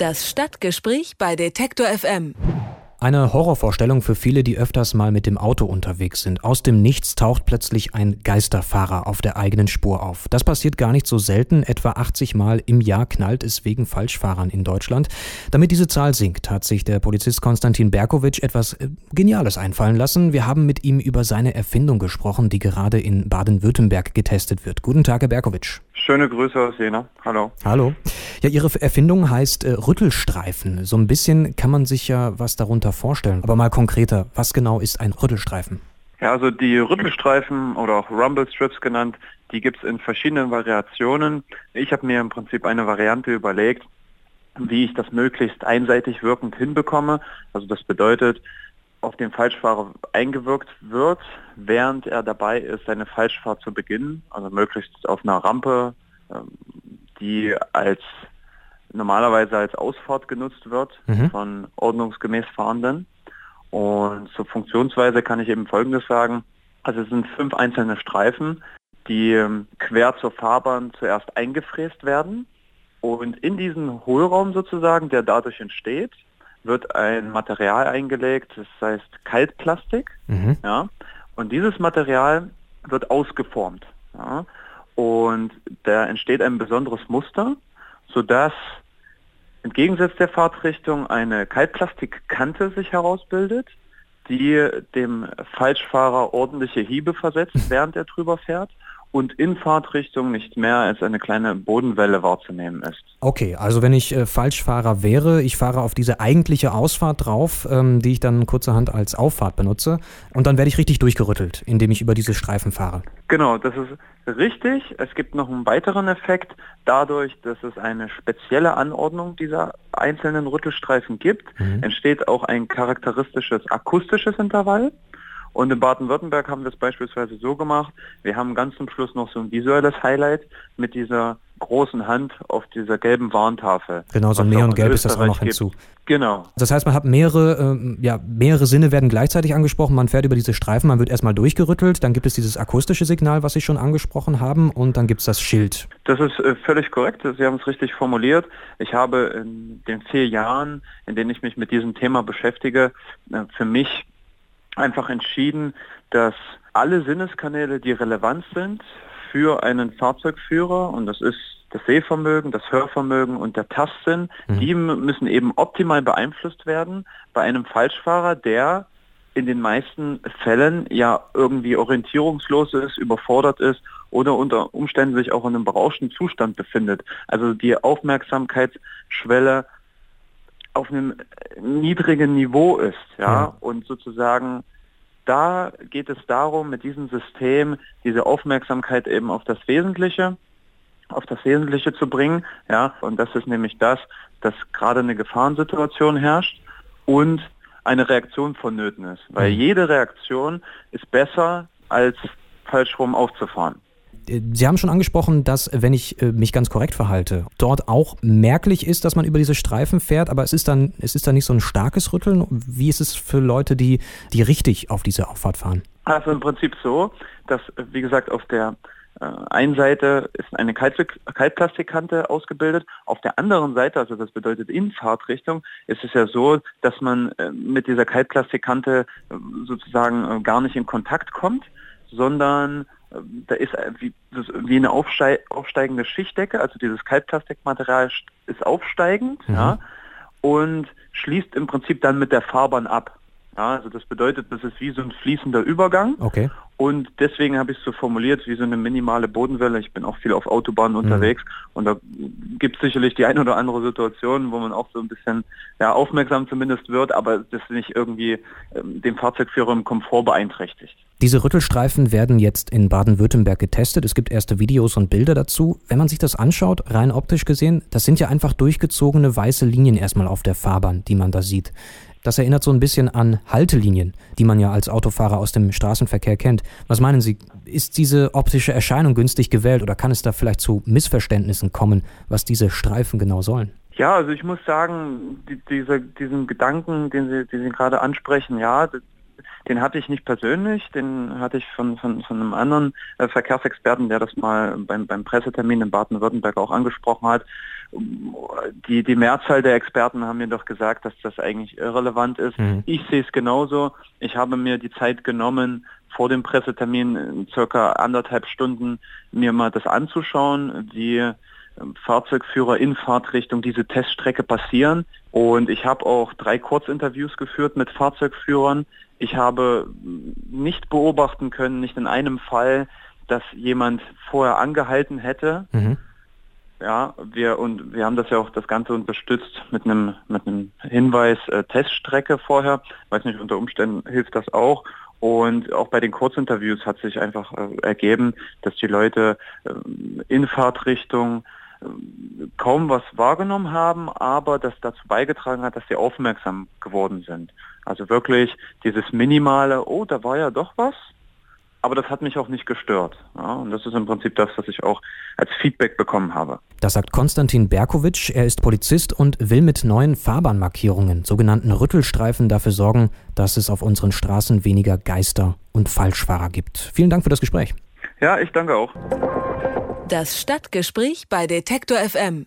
Das Stadtgespräch bei Detektor FM. Eine Horrorvorstellung für viele, die öfters mal mit dem Auto unterwegs sind. Aus dem Nichts taucht plötzlich ein Geisterfahrer auf der eigenen Spur auf. Das passiert gar nicht so selten. Etwa 80 Mal im Jahr knallt es wegen Falschfahrern in Deutschland. Damit diese Zahl sinkt, hat sich der Polizist Konstantin Berkovic etwas äh, Geniales einfallen lassen. Wir haben mit ihm über seine Erfindung gesprochen, die gerade in Baden-Württemberg getestet wird. Guten Tag, Herr Berkovic. Schöne Grüße aus Jena. Hallo. Hallo. Ja, Ihre Erfindung heißt äh, Rüttelstreifen. So ein bisschen kann man sich ja was darunter vorstellen. Aber mal konkreter, was genau ist ein Rüttelstreifen? Ja, also die Rüttelstreifen oder auch Rumble Strips genannt, die gibt es in verschiedenen Variationen. Ich habe mir im Prinzip eine Variante überlegt, wie ich das möglichst einseitig wirkend hinbekomme. Also das bedeutet, auf den Falschfahrer eingewirkt wird, während er dabei ist, seine Falschfahrt zu beginnen, also möglichst auf einer Rampe, die als normalerweise als Ausfahrt genutzt wird mhm. von ordnungsgemäß Fahrenden. Und zur Funktionsweise kann ich eben Folgendes sagen. Also es sind fünf einzelne Streifen, die ähm, quer zur Fahrbahn zuerst eingefräst werden. Und in diesen Hohlraum sozusagen, der dadurch entsteht, wird ein Material eingelegt, das heißt Kaltplastik. Mhm. Ja, und dieses Material wird ausgeformt. Ja, und da entsteht ein besonderes Muster, sodass entgegengesetzt der Fahrtrichtung eine Kaltplastikkante sich herausbildet, die dem Falschfahrer ordentliche Hiebe versetzt, während er drüber fährt und in Fahrtrichtung nicht mehr als eine kleine Bodenwelle wahrzunehmen ist. Okay, also wenn ich äh, Falschfahrer wäre, ich fahre auf diese eigentliche Ausfahrt drauf, ähm, die ich dann kurzerhand als Auffahrt benutze und dann werde ich richtig durchgerüttelt, indem ich über diese Streifen fahre. Genau, das ist richtig. Es gibt noch einen weiteren Effekt. Dadurch, dass es eine spezielle Anordnung dieser einzelnen Rüttelstreifen gibt, mhm. entsteht auch ein charakteristisches akustisches Intervall. Und in Baden-Württemberg haben wir es beispielsweise so gemacht, wir haben ganz zum Schluss noch so ein visuelles Highlight mit dieser großen Hand auf dieser gelben Warntafel. Genau, so Neongelb ist das auch noch hinzu. Gibt. Genau. Das heißt, man hat mehrere, äh, ja, mehrere Sinne werden gleichzeitig angesprochen. Man fährt über diese Streifen, man wird erstmal durchgerüttelt, dann gibt es dieses akustische Signal, was Sie schon angesprochen haben, und dann gibt es das Schild. Das ist äh, völlig korrekt. Sie haben es richtig formuliert. Ich habe in den vier Jahren, in denen ich mich mit diesem Thema beschäftige, äh, für mich einfach entschieden, dass alle Sinneskanäle, die relevant sind für einen Fahrzeugführer, und das ist das Sehvermögen, das Hörvermögen und der Tastsinn, mhm. die müssen eben optimal beeinflusst werden bei einem Falschfahrer, der in den meisten Fällen ja irgendwie orientierungslos ist, überfordert ist oder unter Umständen sich auch in einem berauschten Zustand befindet. Also die Aufmerksamkeitsschwelle auf einem niedrigen Niveau ist, ja, ja. und sozusagen da geht es darum, mit diesem System diese Aufmerksamkeit eben auf das Wesentliche, auf das Wesentliche zu bringen, ja, und das ist nämlich das, dass gerade eine Gefahrensituation herrscht und eine Reaktion vonnöten ist, weil mhm. jede Reaktion ist besser als falsch rum aufzufahren. Sie haben schon angesprochen, dass, wenn ich äh, mich ganz korrekt verhalte, dort auch merklich ist, dass man über diese Streifen fährt, aber es ist dann, es ist dann nicht so ein starkes Rütteln. Wie ist es für Leute, die, die richtig auf diese Auffahrt fahren? Also im Prinzip so, dass, wie gesagt, auf der äh, einen Seite ist eine Kaltplastikkante ausgebildet, auf der anderen Seite, also das bedeutet in Fahrtrichtung, ist es ja so, dass man äh, mit dieser Kaltplastikkante sozusagen gar nicht in Kontakt kommt, sondern da ist wie, eine aufsteigende Schichtdecke, also dieses Kaltplastikmaterial ist aufsteigend mhm. ja, und schließt im Prinzip dann mit der Fahrbahn ab. Ja, also das bedeutet, das ist wie so ein fließender Übergang. Okay. Und deswegen habe ich es so formuliert, wie so eine minimale Bodenwelle. Ich bin auch viel auf Autobahnen mhm. unterwegs und da gibt es sicherlich die eine oder andere Situation, wo man auch so ein bisschen ja, aufmerksam zumindest wird, aber das nicht irgendwie ähm, dem Fahrzeugführer im Komfort beeinträchtigt. Diese Rüttelstreifen werden jetzt in Baden-Württemberg getestet. Es gibt erste Videos und Bilder dazu. Wenn man sich das anschaut, rein optisch gesehen, das sind ja einfach durchgezogene weiße Linien erstmal auf der Fahrbahn, die man da sieht. Das erinnert so ein bisschen an Haltelinien, die man ja als Autofahrer aus dem Straßenverkehr kennt. Was meinen Sie, ist diese optische Erscheinung günstig gewählt oder kann es da vielleicht zu Missverständnissen kommen, was diese Streifen genau sollen? Ja, also ich muss sagen, die, diese, diesen Gedanken, den Sie, den Sie gerade ansprechen, ja, den hatte ich nicht persönlich, den hatte ich von, von, von einem anderen äh, Verkehrsexperten, der das mal beim, beim Pressetermin in Baden-Württemberg auch angesprochen hat. Die, die Mehrzahl der Experten haben mir doch gesagt, dass das eigentlich irrelevant ist. Mhm. Ich sehe es genauso. Ich habe mir die Zeit genommen, vor dem Pressetermin in circa anderthalb Stunden mir mal das anzuschauen, wie ähm, Fahrzeugführer in Fahrtrichtung diese Teststrecke passieren. Und ich habe auch drei Kurzinterviews geführt mit Fahrzeugführern. Ich habe nicht beobachten können, nicht in einem Fall, dass jemand vorher angehalten hätte. Mhm. Ja, wir und wir haben das ja auch das Ganze unterstützt mit einem mit einem Hinweis äh, Teststrecke vorher. Weiß nicht, unter Umständen hilft das auch. Und auch bei den Kurzinterviews hat sich einfach äh, ergeben, dass die Leute äh, in Fahrtrichtung äh, kaum was wahrgenommen haben, aber das dazu beigetragen hat, dass sie aufmerksam geworden sind. Also wirklich dieses minimale, oh, da war ja doch was, aber das hat mich auch nicht gestört. Ja, und das ist im Prinzip das, was ich auch als Feedback bekommen habe. Das sagt Konstantin Berkowitsch. Er ist Polizist und will mit neuen Fahrbahnmarkierungen, sogenannten Rüttelstreifen, dafür sorgen, dass es auf unseren Straßen weniger Geister und Falschfahrer gibt. Vielen Dank für das Gespräch. Ja, ich danke auch. Das Stadtgespräch bei Detektor FM.